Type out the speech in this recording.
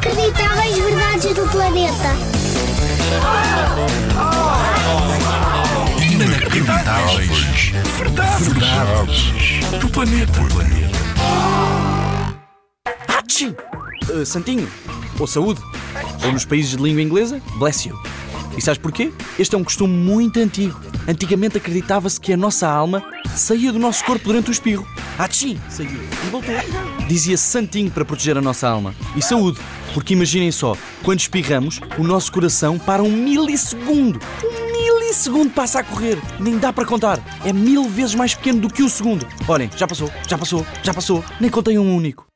Inacreditáveis verdades do planeta. Inacreditáveis. Verdades. Verdades. Do planeta. Atchim! Uh, santinho, ou saúde, ou nos países de língua inglesa, bless you. E sabes porquê? Este é um costume muito antigo. Antigamente acreditava-se que a nossa alma saía do nosso corpo durante o espirro. Atchim! Saiu e voltou. Dizia-se santinho para proteger a nossa alma. E saúde, porque imaginem só, quando espirramos, o nosso coração para um milissegundo. Um milissegundo passa a correr. Nem dá para contar. É mil vezes mais pequeno do que o segundo. Olhem, já passou, já passou, já passou. Nem contei um único.